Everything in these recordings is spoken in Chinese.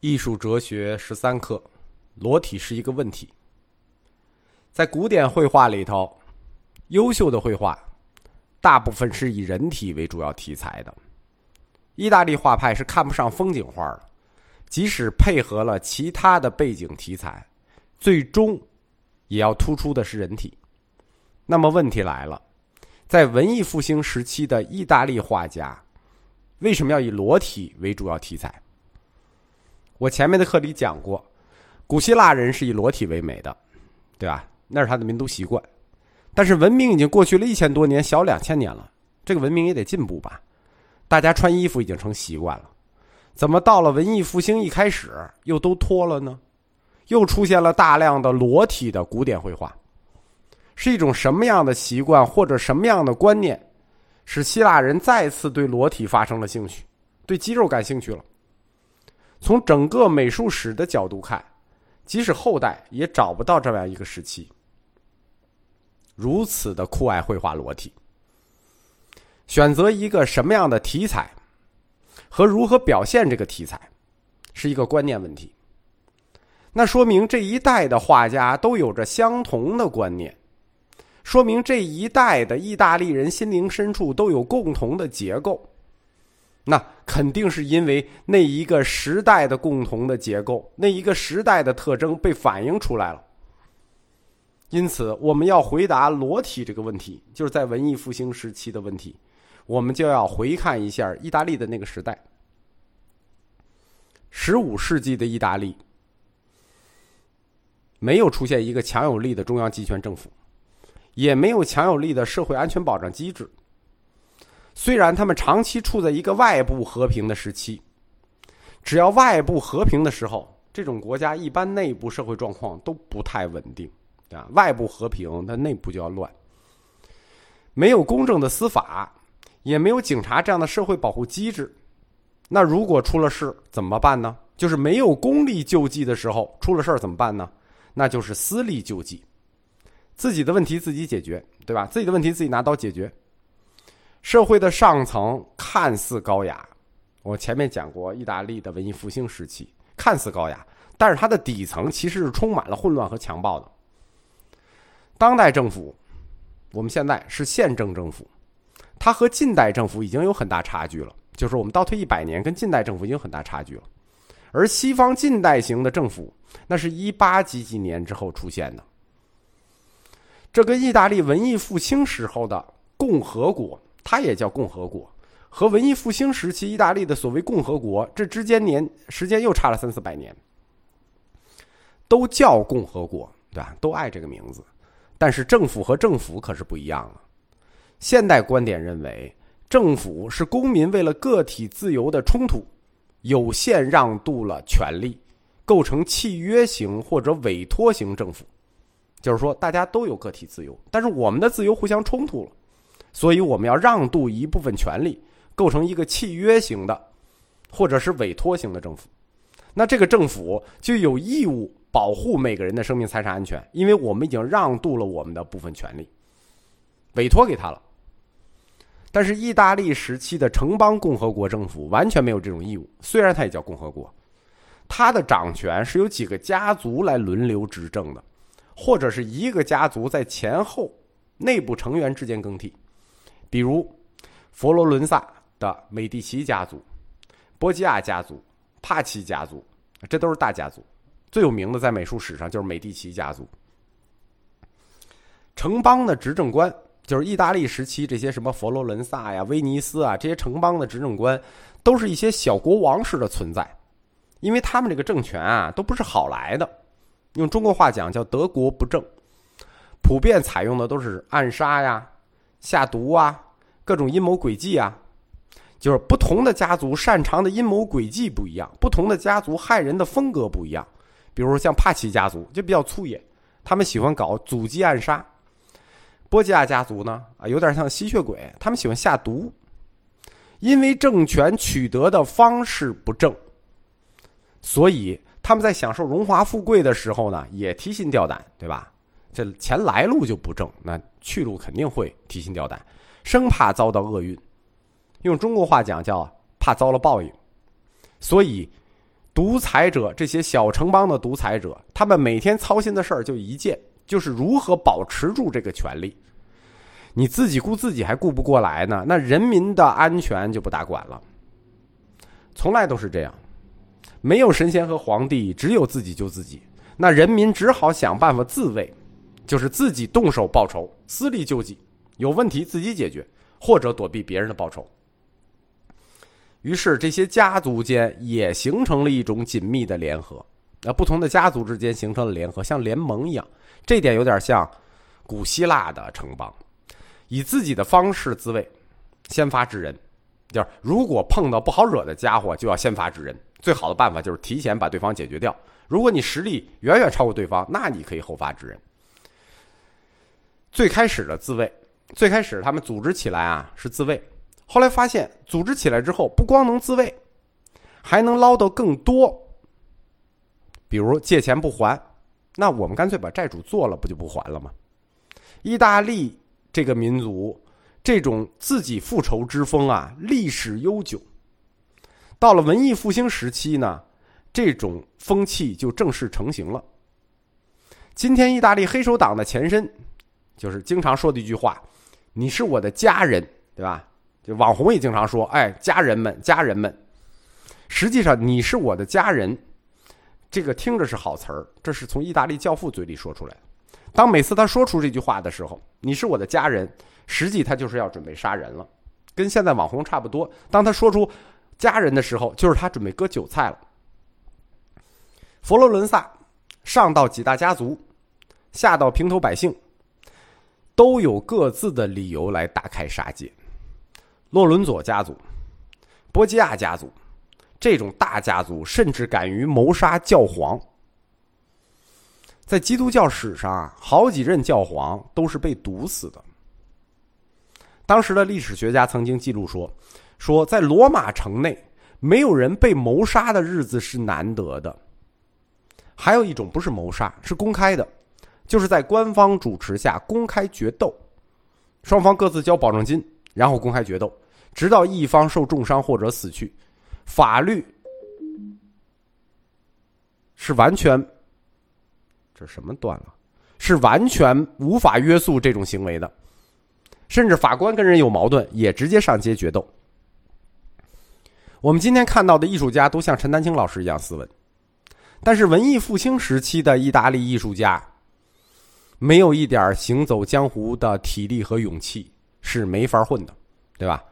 艺术哲学十三课，裸体是一个问题。在古典绘画里头，优秀的绘画大部分是以人体为主要题材的。意大利画派是看不上风景画的，即使配合了其他的背景题材，最终也要突出的是人体。那么问题来了，在文艺复兴时期的意大利画家，为什么要以裸体为主要题材？我前面的课里讲过，古希腊人是以裸体为美的，对吧？那是他的民族习惯。但是文明已经过去了一千多年，小两千年了，这个文明也得进步吧？大家穿衣服已经成习惯了，怎么到了文艺复兴一开始又都脱了呢？又出现了大量的裸体的古典绘画，是一种什么样的习惯或者什么样的观念，使希腊人再次对裸体发生了兴趣，对肌肉感兴趣了？从整个美术史的角度看，即使后代也找不到这样一个时期，如此的酷爱绘画裸体。选择一个什么样的题材，和如何表现这个题材，是一个观念问题。那说明这一代的画家都有着相同的观念，说明这一代的意大利人心灵深处都有共同的结构。那肯定是因为那一个时代的共同的结构，那一个时代的特征被反映出来了。因此，我们要回答裸体这个问题，就是在文艺复兴时期的问题，我们就要回看一下意大利的那个时代。十五世纪的意大利没有出现一个强有力的中央集权政府，也没有强有力的社会安全保障机制。虽然他们长期处在一个外部和平的时期，只要外部和平的时候，这种国家一般内部社会状况都不太稳定，啊，外部和平，它内部就要乱。没有公正的司法，也没有警察这样的社会保护机制，那如果出了事怎么办呢？就是没有公力救济的时候，出了事怎么办呢？那就是私力救济，自己的问题自己解决，对吧？自己的问题自己拿刀解决。社会的上层看似高雅，我前面讲过，意大利的文艺复兴时期看似高雅，但是它的底层其实是充满了混乱和强暴的。当代政府，我们现在是宪政政府，它和近代政府已经有很大差距了。就是我们倒退一百年，跟近代政府已经很大差距了。而西方近代型的政府，那是一八几几年之后出现的，这跟意大利文艺复兴时候的共和国。它也叫共和国，和文艺复兴时期意大利的所谓共和国，这之间年时间又差了三四百年。都叫共和国，对吧？都爱这个名字，但是政府和政府可是不一样了。现代观点认为，政府是公民为了个体自由的冲突，有限让渡了权利，构成契约型或者委托型政府。就是说，大家都有个体自由，但是我们的自由互相冲突了。所以我们要让渡一部分权利，构成一个契约型的，或者是委托型的政府。那这个政府就有义务保护每个人的生命财产安全，因为我们已经让渡了我们的部分权利，委托给他了。但是意大利时期的城邦共和国政府完全没有这种义务，虽然它也叫共和国，它的掌权是由几个家族来轮流执政的，或者是一个家族在前后内部成员之间更替。比如，佛罗伦萨的美第奇家族、波吉亚家族、帕奇家族，这都是大家族。最有名的在美术史上就是美第奇家族。城邦的执政官，就是意大利时期这些什么佛罗伦萨呀、威尼斯啊这些城邦的执政官，都是一些小国王式的存在，因为他们这个政权啊都不是好来的，用中国话讲叫德国不正，普遍采用的都是暗杀呀。下毒啊，各种阴谋诡计啊，就是不同的家族擅长的阴谋诡计不一样，不同的家族害人的风格不一样。比如像帕奇家族就比较粗野，他们喜欢搞阻击暗杀；波吉亚家族呢，啊，有点像吸血鬼，他们喜欢下毒。因为政权取得的方式不正，所以他们在享受荣华富贵的时候呢，也提心吊胆，对吧？这钱来路就不正，那去路肯定会提心吊胆，生怕遭到厄运。用中国话讲叫怕遭了报应。所以，独裁者这些小城邦的独裁者，他们每天操心的事儿就一件，就是如何保持住这个权利。你自己顾自己还顾不过来呢，那人民的安全就不大管了。从来都是这样，没有神仙和皇帝，只有自己救自己。那人民只好想办法自卫，就是自己动手报仇，私力救济，有问题自己解决，或者躲避别人的报仇。于是这些家族间也形成了一种紧密的联合，那不同的家族之间形成了联合，像联盟一样。这点有点像古希腊的城邦。以自己的方式自卫，先发制人，就是如果碰到不好惹的家伙，就要先发制人。最好的办法就是提前把对方解决掉。如果你实力远远超过对方，那你可以后发制人。最开始的自卫，最开始他们组织起来啊是自卫，后来发现组织起来之后，不光能自卫，还能捞到更多。比如借钱不还，那我们干脆把债主做了，不就不还了吗？意大利。这个民族，这种自己复仇之风啊，历史悠久。到了文艺复兴时期呢，这种风气就正式成型了。今天，意大利黑手党的前身，就是经常说的一句话：“你是我的家人，对吧？”就网红也经常说：“哎，家人们，家人们。”实际上，“你是我的家人”，这个听着是好词儿，这是从意大利教父嘴里说出来的。当每次他说出这句话的时候，你是我的家人，实际他就是要准备杀人了，跟现在网红差不多。当他说出家人的时候，就是他准备割韭菜了。佛罗伦萨上到几大家族，下到平头百姓，都有各自的理由来大开杀戒。洛伦佐家族、波吉亚家族这种大家族，甚至敢于谋杀教皇。在基督教史上啊，好几任教皇都是被毒死的。当时的历史学家曾经记录说，说在罗马城内，没有人被谋杀的日子是难得的。还有一种不是谋杀，是公开的，就是在官方主持下公开决斗，双方各自交保证金，然后公开决斗，直到一方受重伤或者死去。法律是完全。这什么断了？是完全无法约束这种行为的，甚至法官跟人有矛盾也直接上街决斗。我们今天看到的艺术家都像陈丹青老师一样斯文，但是文艺复兴时期的意大利艺术家，没有一点行走江湖的体力和勇气是没法混的，对吧？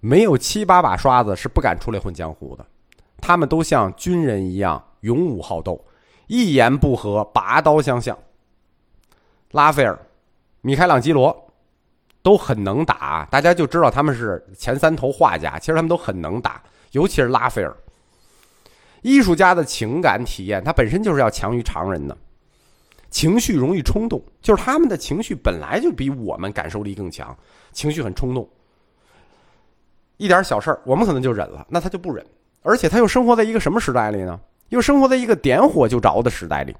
没有七八把刷子是不敢出来混江湖的，他们都像军人一样勇武好斗。一言不合，拔刀相向。拉斐尔、米开朗基罗都很能打，大家就知道他们是前三头画家。其实他们都很能打，尤其是拉斐尔。艺术家的情感体验，他本身就是要强于常人的，情绪容易冲动，就是他们的情绪本来就比我们感受力更强，情绪很冲动。一点小事儿，我们可能就忍了，那他就不忍，而且他又生活在一个什么时代里呢？又生活在一个点火就着的时代里，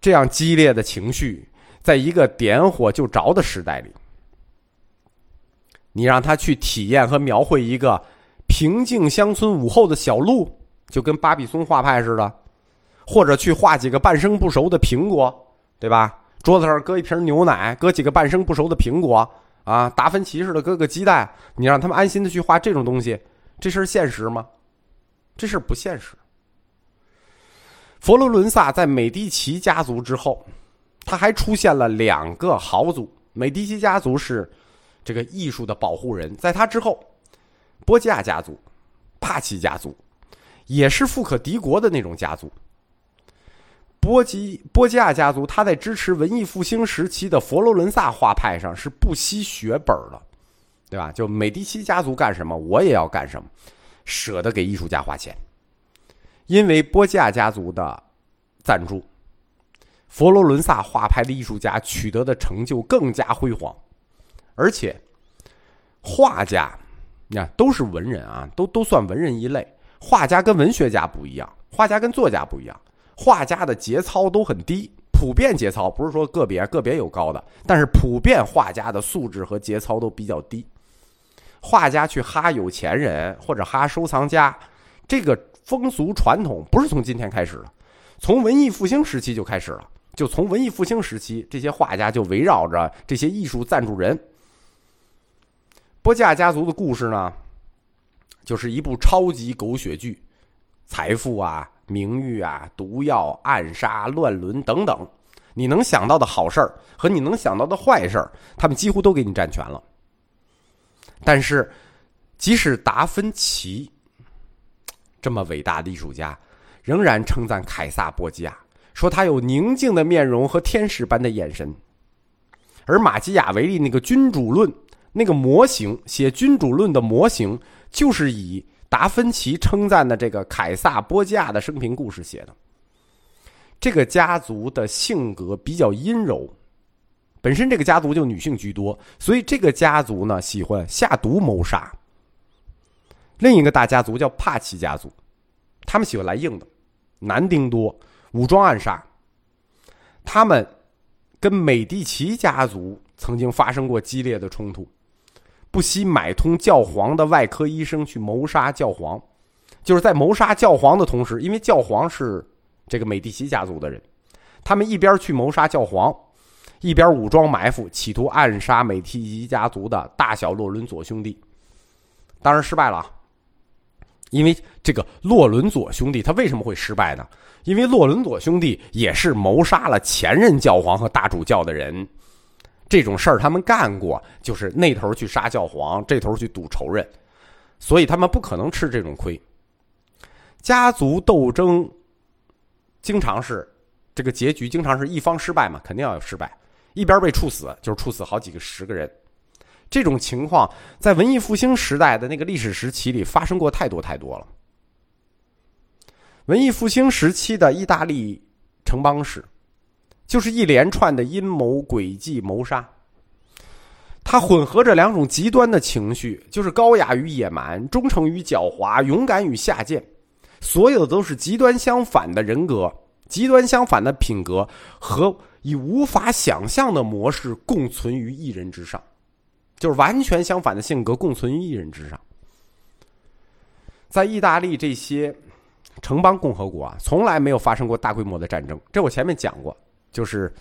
这样激烈的情绪，在一个点火就着的时代里，你让他去体验和描绘一个平静乡村午后的小路，就跟巴比松画派似的，或者去画几个半生不熟的苹果，对吧？桌子上搁一瓶牛奶，搁几个半生不熟的苹果，啊，达芬奇似的搁个鸡蛋，你让他们安心的去画这种东西，这事现实吗？这事不现实。佛罗伦萨在美第奇家族之后，他还出现了两个豪族。美第奇家族是这个艺术的保护人，在他之后，波吉亚家族、帕奇家族也是富可敌国的那种家族。波吉波吉亚家族，他在支持文艺复兴时期的佛罗伦萨画派上是不惜血本的，对吧？就美第奇家族干什么，我也要干什么，舍得给艺术家花钱。因为波吉亚家族的赞助，佛罗伦萨画派的艺术家取得的成就更加辉煌，而且画家，你看都是文人啊，都都算文人一类。画家跟文学家不一样，画家跟作家不一样，画家的节操都很低，普遍节操不是说个别个别有高的，但是普遍画家的素质和节操都比较低。画家去哈有钱人或者哈收藏家，这个。风俗传统不是从今天开始的，从文艺复兴时期就开始了。就从文艺复兴时期，这些画家就围绕着这些艺术赞助人。波吉亚家族的故事呢，就是一部超级狗血剧，财富啊、名誉啊、毒药、暗杀、乱伦等等，你能想到的好事儿和你能想到的坏事儿，他们几乎都给你占全了。但是，即使达芬奇这么伟大的艺术家，仍然称赞凯撒·波吉亚，说他有宁静的面容和天使般的眼神。而马基雅维利那个君主论。那个模型写君主论的模型，就是以达芬奇称赞的这个凯撒波吉亚的生平故事写的。这个家族的性格比较阴柔，本身这个家族就女性居多，所以这个家族呢喜欢下毒谋杀。另一个大家族叫帕奇家族，他们喜欢来硬的，男丁多，武装暗杀。他们跟美第奇家族曾经发生过激烈的冲突。不惜买通教皇的外科医生去谋杀教皇，就是在谋杀教皇的同时，因为教皇是这个美第奇家族的人，他们一边去谋杀教皇，一边武装埋伏，企图暗杀美第奇家族的大小洛伦佐兄弟。当然失败了，因为这个洛伦佐兄弟他为什么会失败呢？因为洛伦佐兄弟也是谋杀了前任教皇和大主教的人。这种事儿他们干过，就是那头去杀教皇，这头去赌仇人，所以他们不可能吃这种亏。家族斗争经常是这个结局，经常是一方失败嘛，肯定要有失败，一边被处死，就是处死好几个十个人。这种情况在文艺复兴时代的那个历史时期里发生过太多太多了。文艺复兴时期的意大利城邦史。就是一连串的阴谋诡计谋杀，它混合着两种极端的情绪，就是高雅与野蛮，忠诚与狡猾，勇敢与下贱，所有的都是极端相反的人格，极端相反的品格和以无法想象的模式共存于一人之上，就是完全相反的性格共存于一人之上。在意大利这些城邦共和国啊，从来没有发生过大规模的战争，这我前面讲过。就是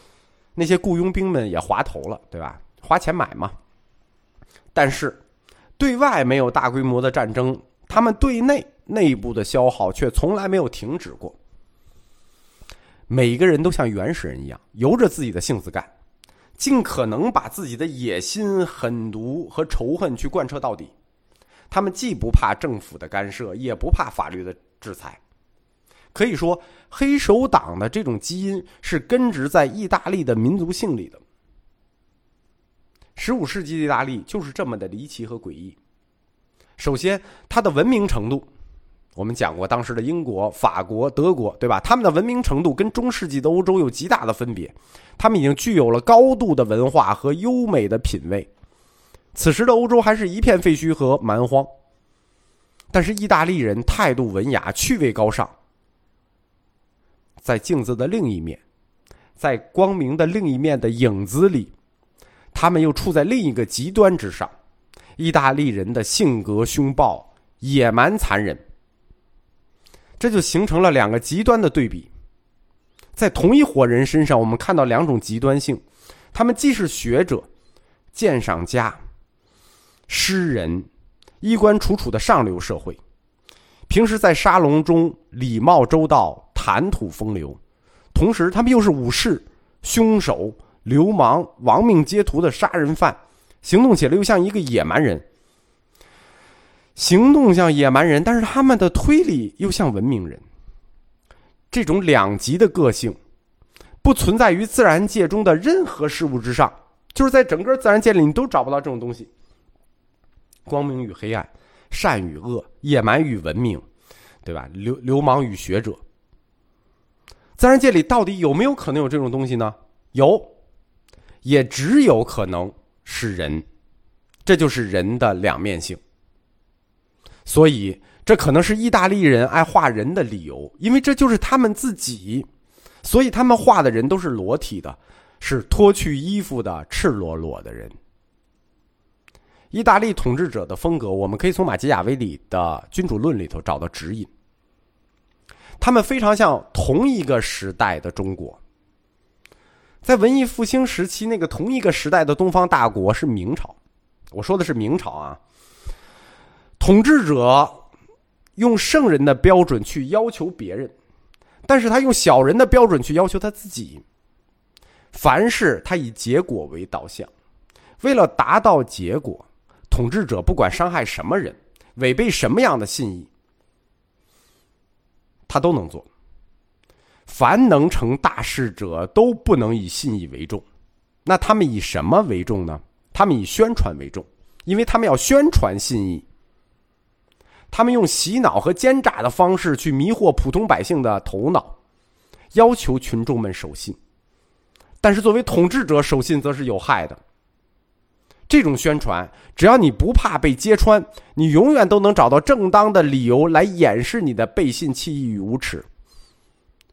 那些雇佣兵们也滑头了，对吧？花钱买嘛。但是对外没有大规模的战争，他们对内内部的消耗却从来没有停止过。每个人都像原始人一样，由着自己的性子干，尽可能把自己的野心、狠毒和仇恨去贯彻到底。他们既不怕政府的干涉，也不怕法律的制裁。可以说，黑手党的这种基因是根植在意大利的民族性里的。十五世纪的意大利就是这么的离奇和诡异。首先，它的文明程度，我们讲过，当时的英国、法国、德国，对吧？他们的文明程度跟中世纪的欧洲有极大的分别。他们已经具有了高度的文化和优美的品味。此时的欧洲还是一片废墟和蛮荒。但是意大利人态度文雅，趣味高尚。在镜子的另一面，在光明的另一面的影子里，他们又处在另一个极端之上。意大利人的性格凶暴、野蛮、残忍，这就形成了两个极端的对比。在同一伙人身上，我们看到两种极端性：他们既是学者、鉴赏家、诗人、衣冠楚楚的上流社会，平时在沙龙中礼貌周到。谈吐风流，同时他们又是武士、凶手、流氓、亡命街头的杀人犯，行动起来又像一个野蛮人。行动像野蛮人，但是他们的推理又像文明人。这种两极的个性，不存在于自然界中的任何事物之上，就是在整个自然界里，你都找不到这种东西。光明与黑暗，善与恶，野蛮与文明，对吧？流流氓与学者。自然界里到底有没有可能有这种东西呢？有，也只有可能是人，这就是人的两面性。所以，这可能是意大利人爱画人的理由，因为这就是他们自己。所以，他们画的人都是裸体的，是脱去衣服的赤裸裸的人。意大利统治者的风格，我们可以从马基雅维里的《君主论》里头找到指引。他们非常像同一个时代的中国。在文艺复兴时期，那个同一个时代的东方大国是明朝。我说的是明朝啊，统治者用圣人的标准去要求别人，但是他用小人的标准去要求他自己。凡事他以结果为导向，为了达到结果，统治者不管伤害什么人，违背什么样的信义，他都能做。凡能成大事者，都不能以信义为重。那他们以什么为重呢？他们以宣传为重，因为他们要宣传信义。他们用洗脑和奸诈的方式去迷惑普通百姓的头脑，要求群众们守信。但是作为统治者，守信则是有害的。这种宣传，只要你不怕被揭穿，你永远都能找到正当的理由来掩饰你的背信弃义与无耻。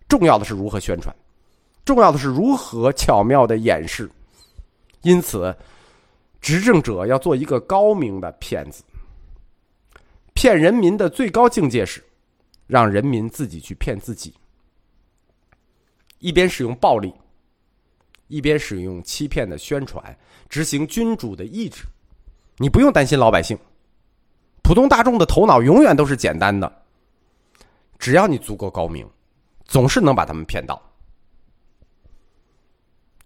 重要的是如何宣传，重要的是如何巧妙的掩饰。因此，执政者要做一个高明的骗子。骗人民的最高境界是，让人民自己去骗自己。一边使用暴力，一边使用欺骗的宣传，执行君主的意志。你不用担心老百姓，普通大众的头脑永远都是简单的。只要你足够高明。总是能把他们骗到。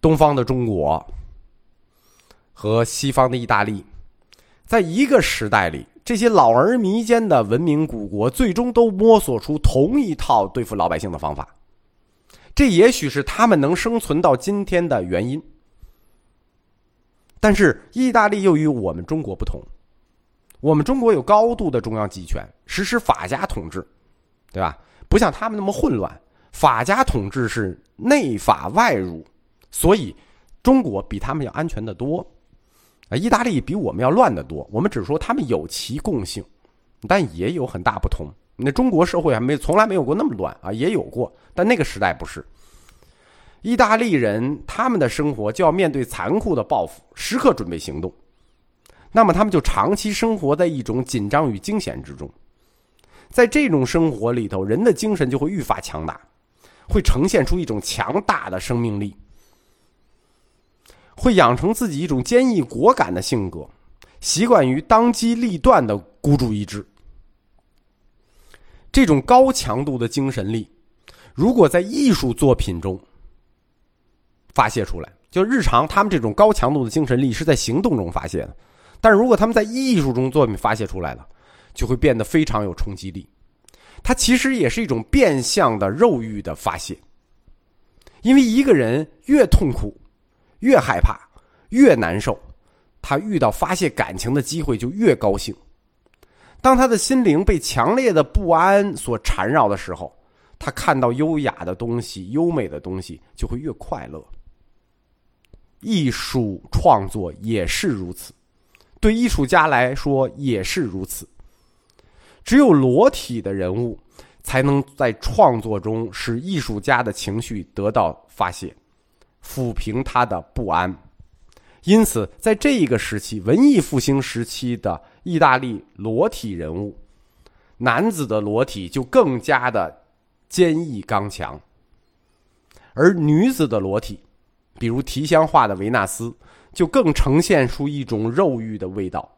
东方的中国和西方的意大利，在一个时代里，这些老而弥坚的文明古国，最终都摸索出同一套对付老百姓的方法。这也许是他们能生存到今天的原因。但是，意大利又与我们中国不同，我们中国有高度的中央集权，实施法家统治，对吧？不像他们那么混乱。法家统治是内法外儒，所以中国比他们要安全的多。啊，意大利比我们要乱得多。我们只说他们有其共性，但也有很大不同。那中国社会还没从来没有过那么乱啊，也有过，但那个时代不是。意大利人他们的生活就要面对残酷的报复，时刻准备行动，那么他们就长期生活在一种紧张与惊险之中。在这种生活里头，人的精神就会愈发强大。会呈现出一种强大的生命力，会养成自己一种坚毅果敢的性格，习惯于当机立断的孤注一掷。这种高强度的精神力，如果在艺术作品中发泄出来，就日常他们这种高强度的精神力是在行动中发泄的，但是如果他们在艺术中作品发泄出来了，就会变得非常有冲击力。它其实也是一种变相的肉欲的发泄，因为一个人越痛苦、越害怕、越难受，他遇到发泄感情的机会就越高兴。当他的心灵被强烈的不安所缠绕的时候，他看到优雅的东西、优美的东西就会越快乐。艺术创作也是如此，对艺术家来说也是如此。只有裸体的人物，才能在创作中使艺术家的情绪得到发泄，抚平他的不安。因此，在这一个时期，文艺复兴时期的意大利裸体人物，男子的裸体就更加的坚毅刚强，而女子的裸体，比如提香画的维纳斯，就更呈现出一种肉欲的味道。